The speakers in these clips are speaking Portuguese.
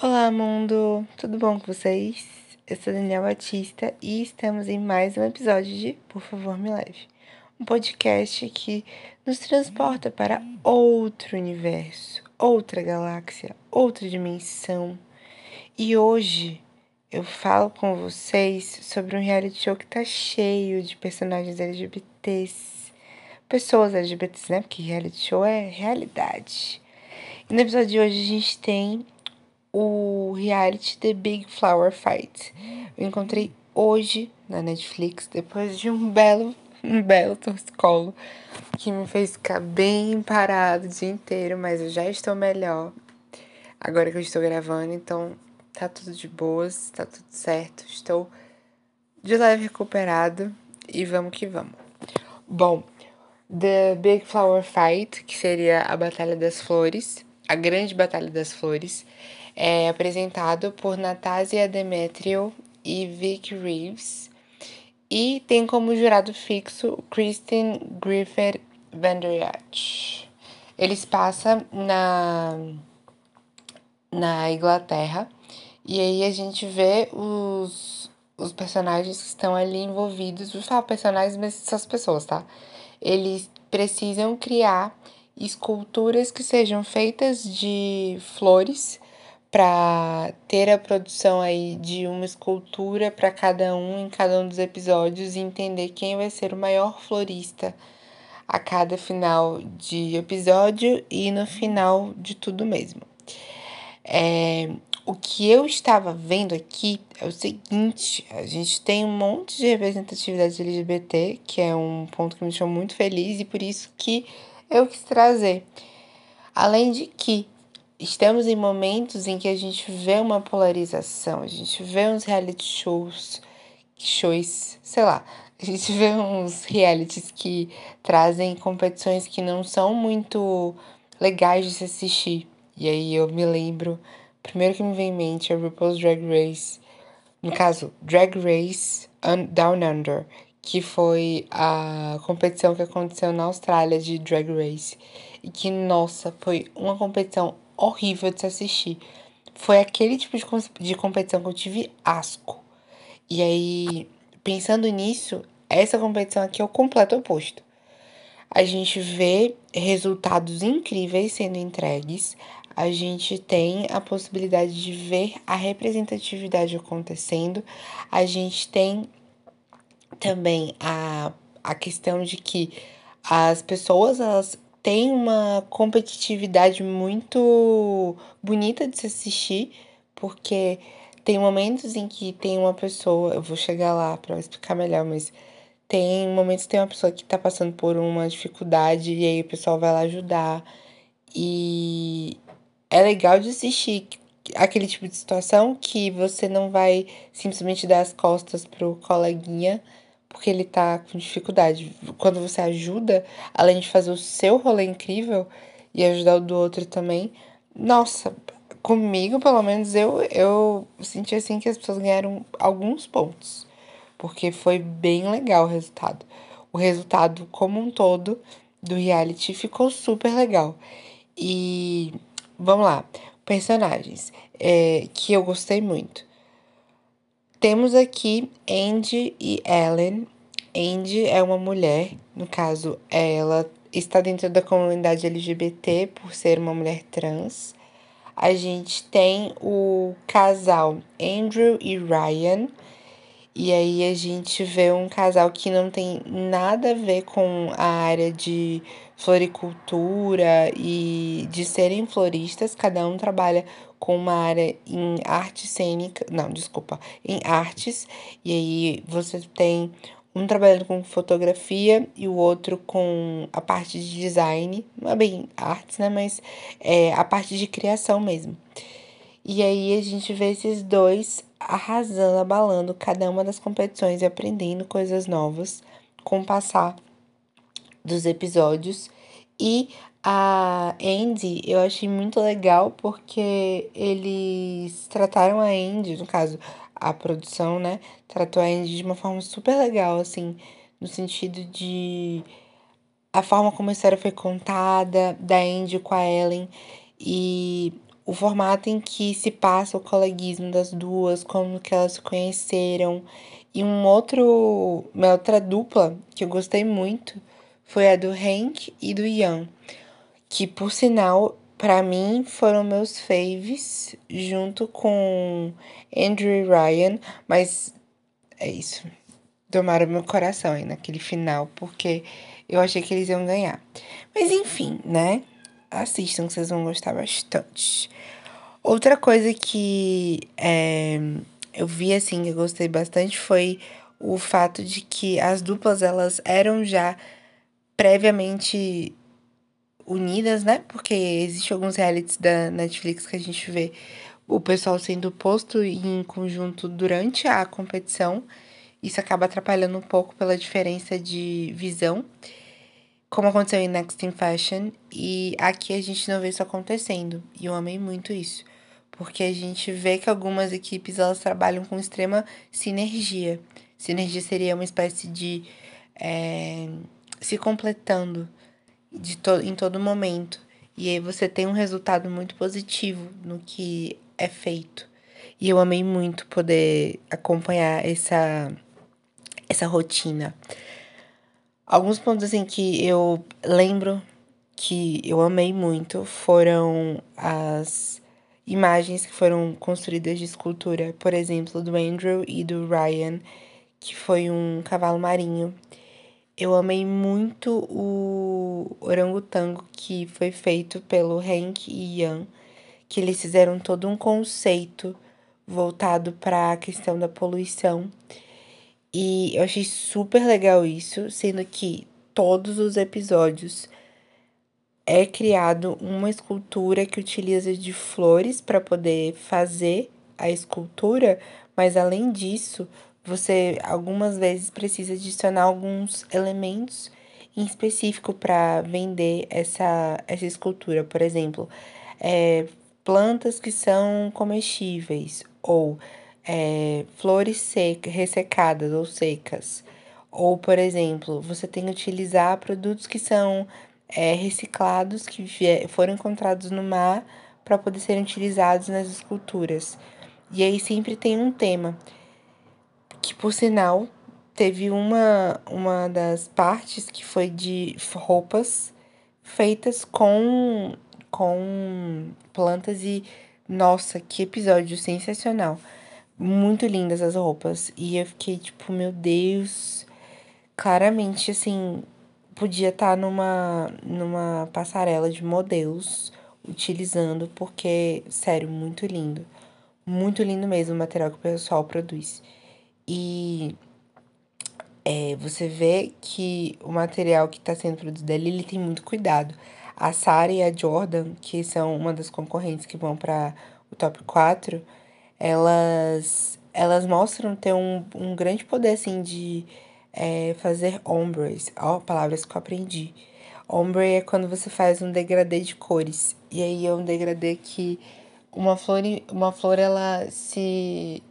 Olá, mundo! Tudo bom com vocês? Eu sou Daniel Batista e estamos em mais um episódio de Por Favor Me Leve um podcast que nos transporta para outro universo, outra galáxia, outra dimensão. E hoje eu falo com vocês sobre um reality show que tá cheio de personagens LGBTs, pessoas LGBTs, né? Porque reality show é realidade. E no episódio de hoje a gente tem o reality The Big Flower Fight. Eu encontrei hoje na Netflix, depois de um belo, um belo torcicolo que me fez ficar bem parado o dia inteiro, mas eu já estou melhor agora que eu estou gravando, então tá tudo de boas, tá tudo certo, estou de leve recuperado e vamos que vamos. Bom, The Big Flower Fight, que seria a Batalha das Flores, a Grande Batalha das Flores, é apresentado por Natásia Demetrio e Vic Reeves e tem como jurado fixo Kristen Griffith Vanderyacht. Eles passam na, na Inglaterra e aí a gente vê os, os personagens que estão ali envolvidos. Vou falar personagens, mas são as pessoas, tá? Eles precisam criar esculturas que sejam feitas de flores para ter a produção aí de uma escultura para cada um em cada um dos episódios e entender quem vai ser o maior florista a cada final de episódio e no final de tudo mesmo. É, o que eu estava vendo aqui é o seguinte: a gente tem um monte de representatividade LGBT, que é um ponto que me deixou muito feliz e por isso que eu quis trazer. Além de que estamos em momentos em que a gente vê uma polarização, a gente vê uns reality shows, shows, sei lá, a gente vê uns realities que trazem competições que não são muito legais de se assistir. E aí eu me lembro primeiro que me vem em mente é RuPaul's Drag Race. No caso, Drag Race Down Under, que foi a competição que aconteceu na Austrália de Drag Race. E que, nossa, foi uma competição horrível de se assistir. Foi aquele tipo de, de competição que eu tive asco. E aí, pensando nisso, essa competição aqui é o completo oposto. A gente vê resultados incríveis sendo entregues, a gente tem a possibilidade de ver a representatividade acontecendo, a gente tem também a, a questão de que as pessoas elas têm uma competitividade muito bonita de se assistir, porque tem momentos em que tem uma pessoa, eu vou chegar lá para explicar melhor, mas tem momentos que tem uma pessoa que tá passando por uma dificuldade e aí o pessoal vai lá ajudar. E é legal de assistir aquele tipo de situação que você não vai simplesmente dar as costas pro coleguinha porque ele tá com dificuldade. Quando você ajuda, além de fazer o seu rolê incrível e ajudar o do outro também, nossa, comigo, pelo menos, eu, eu senti assim que as pessoas ganharam alguns pontos. Porque foi bem legal o resultado. O resultado como um todo do reality ficou super legal. E Vamos lá. Personagens é, que eu gostei muito. Temos aqui Andy e Ellen. Andy é uma mulher, no caso, ela está dentro da comunidade LGBT por ser uma mulher trans. A gente tem o casal Andrew e Ryan. E aí a gente vê um casal que não tem nada a ver com a área de floricultura e de serem floristas, cada um trabalha com uma área em arte cênica, não, desculpa, em artes, e aí você tem um trabalhando com fotografia e o outro com a parte de design, não é bem artes, né, mas é a parte de criação mesmo. E aí a gente vê esses dois arrasando, abalando cada uma das competições e aprendendo coisas novas com o passar dos episódios. E a Andy eu achei muito legal porque eles trataram a Andy, no caso, a produção, né? Tratou a Andy de uma forma super legal, assim, no sentido de a forma como a história foi contada, da Andy com a Ellen. E o formato em que se passa o coleguismo das duas, como que elas se conheceram. E um outro, uma outra dupla que eu gostei muito foi a do Hank e do Ian, que por sinal, para mim foram meus faves junto com Andrew e Ryan, mas é isso. Tomaram meu coração aí naquele final, porque eu achei que eles iam ganhar. Mas enfim, né? Assistam que vocês vão gostar bastante. Outra coisa que é, eu vi assim que eu gostei bastante foi o fato de que as duplas elas eram já previamente unidas, né? Porque existe alguns realities da Netflix que a gente vê o pessoal sendo posto em conjunto durante a competição. Isso acaba atrapalhando um pouco pela diferença de visão como aconteceu em Next in Fashion, e aqui a gente não vê isso acontecendo, e eu amei muito isso, porque a gente vê que algumas equipes elas trabalham com extrema sinergia. Sinergia seria uma espécie de é, se completando de to em todo momento, e aí você tem um resultado muito positivo no que é feito. E eu amei muito poder acompanhar essa, essa rotina. Alguns pontos assim que eu lembro que eu amei muito foram as imagens que foram construídas de escultura, por exemplo, do Andrew e do Ryan, que foi um cavalo marinho. Eu amei muito o orangotango que foi feito pelo Hank e Ian, que eles fizeram todo um conceito voltado para a questão da poluição. E eu achei super legal isso, sendo que todos os episódios é criado uma escultura que utiliza de flores para poder fazer a escultura, mas além disso, você algumas vezes precisa adicionar alguns elementos em específico para vender essa, essa escultura. Por exemplo, é, plantas que são comestíveis ou é, flores secas, ressecadas ou secas. Ou, por exemplo, você tem que utilizar produtos que são é, reciclados, que foram encontrados no mar, para poder serem utilizados nas esculturas. E aí sempre tem um tema, que por sinal teve uma, uma das partes que foi de roupas feitas com, com plantas e nossa, que episódio sensacional muito lindas as roupas. E eu fiquei tipo, meu Deus. Claramente, assim, podia estar tá numa, numa passarela de modelos utilizando, porque, sério, muito lindo. Muito lindo mesmo o material que o pessoal produz. E é, você vê que o material que está sendo produzido ali, ele tem muito cuidado. A Sarah e a Jordan, que são uma das concorrentes que vão para o top 4, elas, elas mostram ter um, um grande poder, assim, de é, fazer ombres. Ó, palavras que eu aprendi. Ombre é quando você faz um degradê de cores. E aí é um degradê que uma flor, uma flor ela se,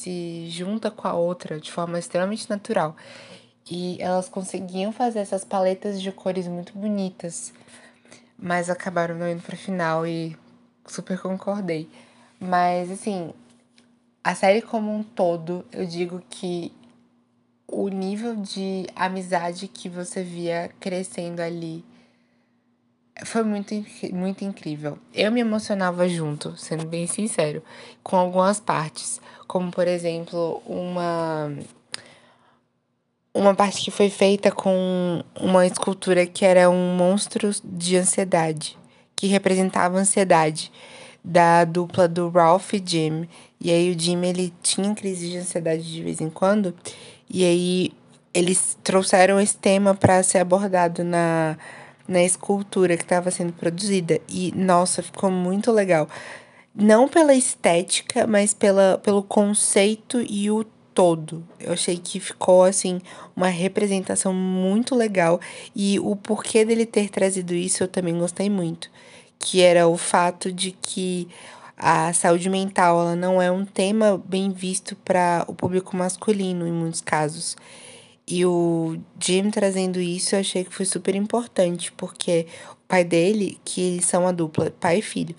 se junta com a outra de forma extremamente natural. E elas conseguiam fazer essas paletas de cores muito bonitas. Mas acabaram não indo pra final e super concordei. Mas assim, a série como um todo, eu digo que o nível de amizade que você via crescendo ali foi muito, muito incrível. Eu me emocionava junto, sendo bem sincero, com algumas partes, como por exemplo, uma uma parte que foi feita com uma escultura que era um monstro de ansiedade, que representava ansiedade da dupla do Ralph e Jim. E aí o Jim, ele tinha crise de ansiedade de vez em quando. E aí eles trouxeram esse tema para ser abordado na, na escultura que estava sendo produzida. E, nossa, ficou muito legal. Não pela estética, mas pela, pelo conceito e o todo. Eu achei que ficou, assim, uma representação muito legal. E o porquê dele ter trazido isso eu também gostei muito que era o fato de que a saúde mental ela não é um tema bem visto para o público masculino em muitos casos. E o Jim trazendo isso eu achei que foi super importante, porque o pai dele, que eles são a dupla, pai e filho,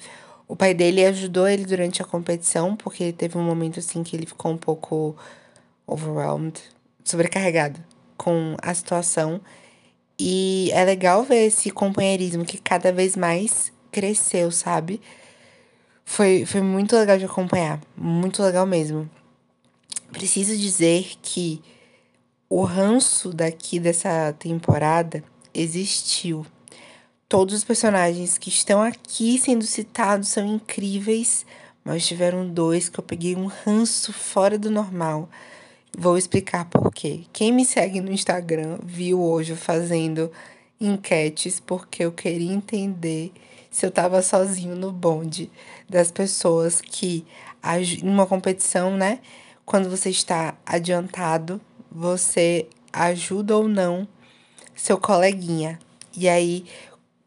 o pai dele ajudou ele durante a competição, porque teve um momento assim que ele ficou um pouco overwhelmed, sobrecarregado com a situação. E é legal ver esse companheirismo que cada vez mais cresceu, sabe? Foi, foi muito legal de acompanhar, muito legal mesmo. Preciso dizer que o ranço daqui dessa temporada existiu. Todos os personagens que estão aqui sendo citados são incríveis, mas tiveram dois que eu peguei um ranço fora do normal. Vou explicar por quê. Quem me segue no Instagram viu hoje fazendo enquetes porque eu queria entender se eu estava sozinho no bonde das pessoas que, em uma competição, né? Quando você está adiantado, você ajuda ou não seu coleguinha. E aí,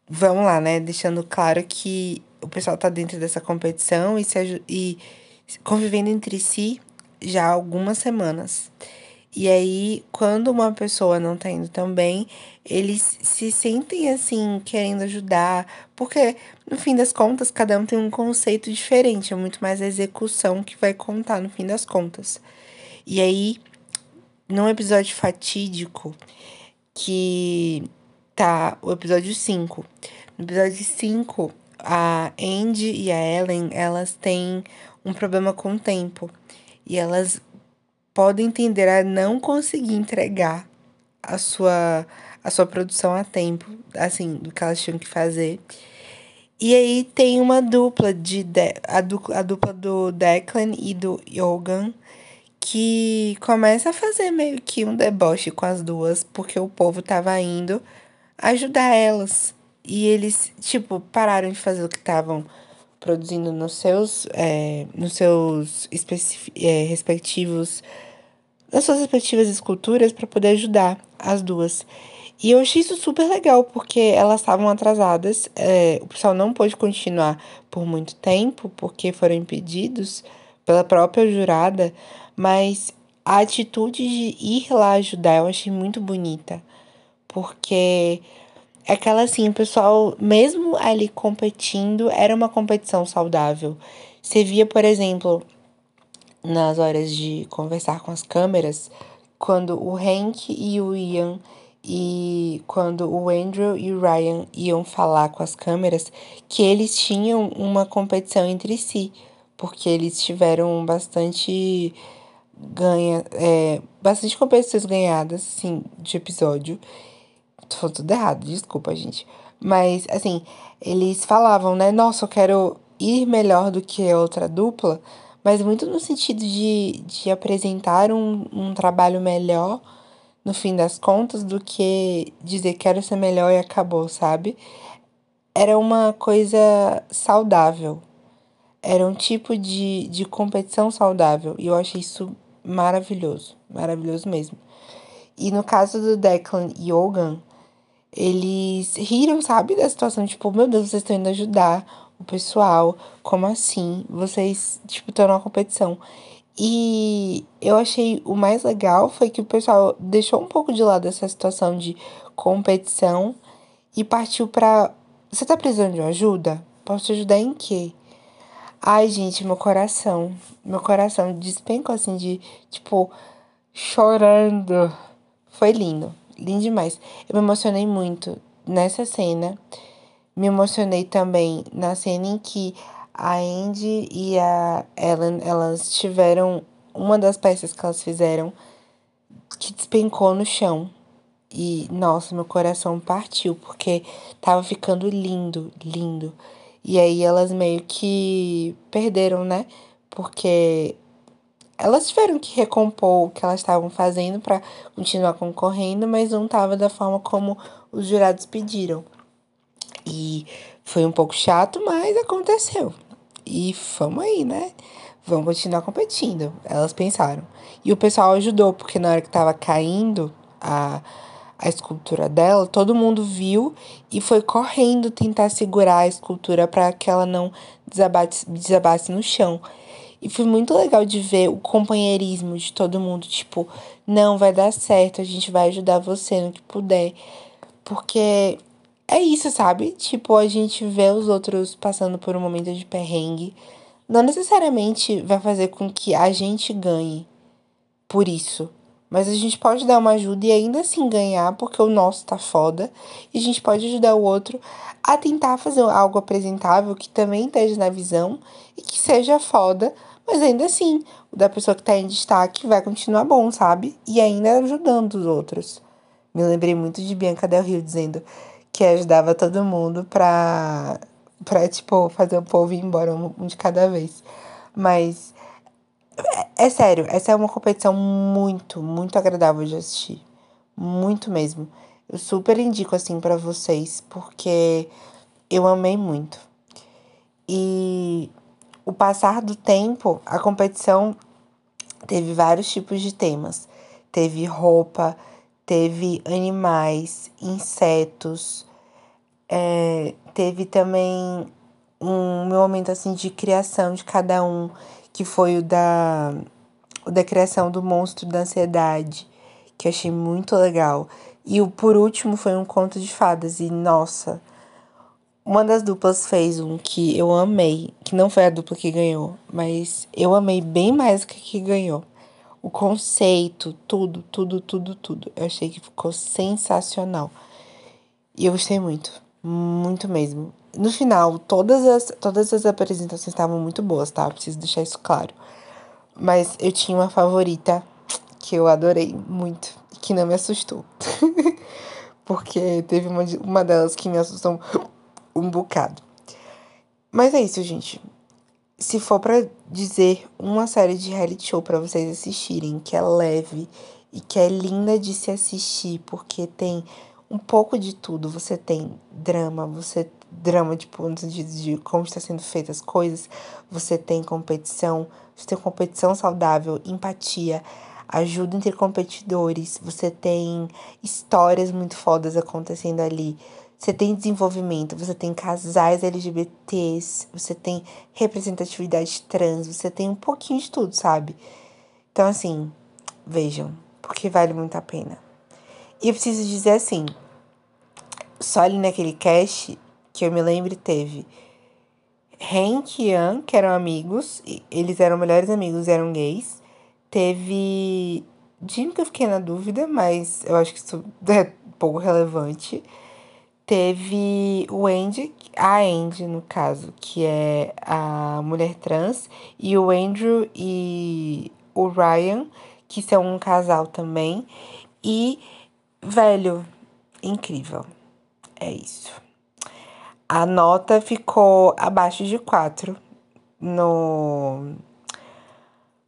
vamos lá, né? Deixando claro que o pessoal tá dentro dessa competição e, se, e convivendo entre si já há algumas semanas. E aí, quando uma pessoa não tá indo tão bem, eles se sentem assim, querendo ajudar, porque no fim das contas, cada um tem um conceito diferente, é muito mais a execução que vai contar no fim das contas. E aí, num episódio fatídico, que tá o episódio 5. No episódio 5, a Andy e a Ellen, elas têm um problema com o tempo. E elas podem tender a não conseguir entregar a sua, a sua produção a tempo, assim, do que elas tinham que fazer. E aí tem uma dupla de, de a, du, a dupla do Declan e do Yogan que começa a fazer meio que um deboche com as duas, porque o povo tava indo ajudar elas. E eles, tipo, pararam de fazer o que estavam produzindo nos seus, é, nos seus é, respectivos nas suas respectivas esculturas para poder ajudar as duas. E eu achei isso super legal, porque elas estavam atrasadas, é, o pessoal não pôde continuar por muito tempo, porque foram impedidos pela própria jurada, mas a atitude de ir lá ajudar eu achei muito bonita, porque é aquela assim, o pessoal, mesmo ali competindo, era uma competição saudável. Você via, por exemplo, nas horas de conversar com as câmeras, quando o Hank e o Ian e quando o Andrew e o Ryan iam falar com as câmeras, que eles tinham uma competição entre si, porque eles tiveram bastante ganha, é, bastante competições ganhadas, assim, de episódio. Tô tudo errado, desculpa, gente. Mas, assim, eles falavam, né? Nossa, eu quero ir melhor do que a outra dupla mas muito no sentido de, de apresentar um, um trabalho melhor no fim das contas do que dizer quero ser melhor e acabou, sabe? Era uma coisa saudável. Era um tipo de, de competição saudável. E eu achei isso maravilhoso. Maravilhoso mesmo. E no caso do Declan e Hogan, eles riram, sabe, da situação. Tipo, meu Deus, vocês estão indo ajudar o pessoal, como assim? Vocês, tipo, estão numa competição. E eu achei o mais legal foi que o pessoal deixou um pouco de lado essa situação de competição e partiu para você tá precisando de ajuda? Posso te ajudar em quê? Ai, gente, meu coração, meu coração despencou assim de, tipo, chorando. Foi lindo, lindo demais. Eu me emocionei muito nessa cena. Me emocionei também na cena em que a Andy e a Ellen, elas tiveram uma das peças que elas fizeram que despencou no chão. E, nossa, meu coração partiu, porque tava ficando lindo, lindo. E aí elas meio que perderam, né? Porque elas tiveram que recompor o que elas estavam fazendo para continuar concorrendo, mas não tava da forma como os jurados pediram. E foi um pouco chato, mas aconteceu. E vamos aí, né? Vamos continuar competindo. Elas pensaram. E o pessoal ajudou, porque na hora que tava caindo a, a escultura dela, todo mundo viu e foi correndo tentar segurar a escultura para que ela não desabasse, desabasse no chão. E foi muito legal de ver o companheirismo de todo mundo. Tipo, não, vai dar certo, a gente vai ajudar você no que puder. Porque é isso, sabe? Tipo, a gente vê os outros passando por um momento de perrengue. Não necessariamente vai fazer com que a gente ganhe por isso. Mas a gente pode dar uma ajuda e ainda assim ganhar, porque o nosso tá foda. E a gente pode ajudar o outro a tentar fazer algo apresentável que também esteja na visão e que seja foda, mas ainda assim, o da pessoa que tá em destaque vai continuar bom, sabe? E ainda ajudando os outros. Me lembrei muito de Bianca Del Rio dizendo que ajudava todo mundo pra, pra tipo, fazer o povo ir embora um de cada vez. Mas é, é sério, essa é uma competição muito, muito agradável de assistir. Muito mesmo. Eu super indico assim para vocês, porque eu amei muito. E o passar do tempo, a competição teve vários tipos de temas. Teve roupa, teve animais, insetos, é, teve também um momento assim de criação de cada um que foi o da, o da criação do monstro da ansiedade, que eu achei muito legal. E o por último foi um conto de fadas, e nossa, uma das duplas fez um que eu amei, que não foi a dupla que ganhou, mas eu amei bem mais que a que ganhou. O conceito, tudo, tudo, tudo, tudo. Eu achei que ficou sensacional. E eu gostei muito, muito mesmo. No final, todas as, todas as apresentações estavam muito boas, tá? Preciso deixar isso claro. Mas eu tinha uma favorita que eu adorei muito, que não me assustou. Porque teve uma, uma delas que me assustou um bocado. Mas é isso, gente. Se for para dizer uma série de reality show para vocês assistirem, que é leve e que é linda de se assistir, porque tem um pouco de tudo. Você tem drama, você drama, tipo, no sentido de como está sendo feitas as coisas, você tem competição, você tem competição saudável, empatia, ajuda entre competidores, você tem histórias muito fodas acontecendo ali. Você tem desenvolvimento, você tem casais LGBTs, você tem representatividade trans, você tem um pouquinho de tudo, sabe? Então, assim, vejam, porque vale muito a pena. E eu preciso dizer assim, só ali naquele cast, que eu me lembro, teve Hank e Ian, que eram amigos, eles eram melhores amigos, eram gays. Teve Jim, que eu fiquei na dúvida, mas eu acho que isso é pouco relevante. Teve o Andy, a Andy, no caso, que é a mulher trans, e o Andrew e o Ryan, que são um casal também. E, velho, incrível. É isso. A nota ficou abaixo de 4 no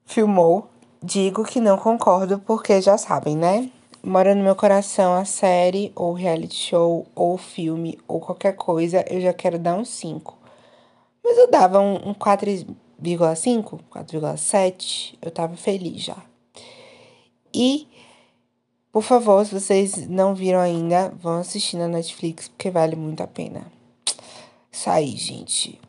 Filmou. Digo que não concordo porque já sabem, né? Mora no meu coração a série, ou reality show, ou filme, ou qualquer coisa, eu já quero dar um 5. Mas eu dava um, um 4,5, 4,7, eu tava feliz já. E por favor, se vocês não viram ainda, vão assistir na Netflix, porque vale muito a pena. Isso aí, gente.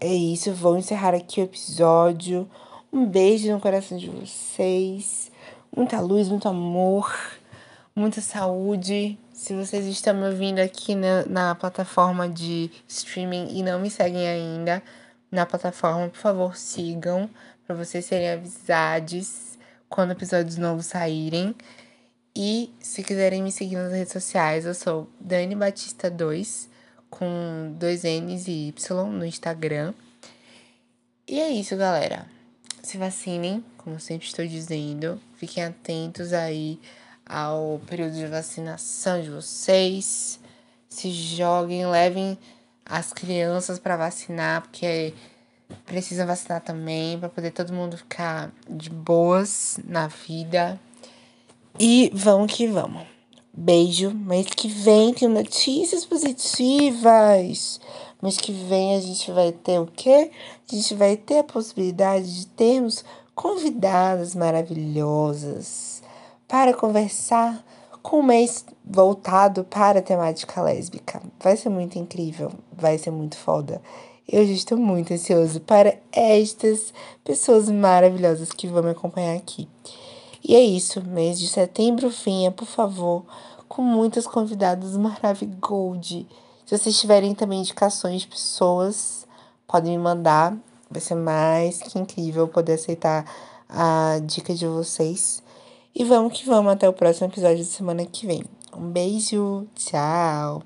É isso, vou encerrar aqui o episódio. Um beijo no coração de vocês. Muita luz, muito amor, muita saúde. Se vocês estão me ouvindo aqui na, na plataforma de streaming e não me seguem ainda na plataforma, por favor, sigam para vocês serem avisados quando episódios novos saírem. E se quiserem me seguir nas redes sociais, eu sou Dani Batista 2, com dois N's e Y no Instagram. E é isso, galera. Se vacinem, como sempre estou dizendo. Fiquem atentos aí ao período de vacinação de vocês. Se joguem, levem as crianças para vacinar, porque precisa vacinar também, para poder todo mundo ficar de boas na vida. E vamos que vamos. Beijo. Mês que vem tem notícias positivas. Mês que vem a gente vai ter o quê? A gente vai ter a possibilidade de termos convidadas maravilhosas para conversar com um mês voltado para a temática lésbica. Vai ser muito incrível, vai ser muito foda. Eu já estou muito ansioso para estas pessoas maravilhosas que vão me acompanhar aqui. E é isso, mês de setembro, finha, por favor, com muitas convidadas maravilhosas. Se vocês tiverem também indicações de pessoas, podem me mandar. Vai ser mais que incrível poder aceitar a dica de vocês. E vamos que vamos até o próximo episódio da semana que vem. Um beijo, tchau!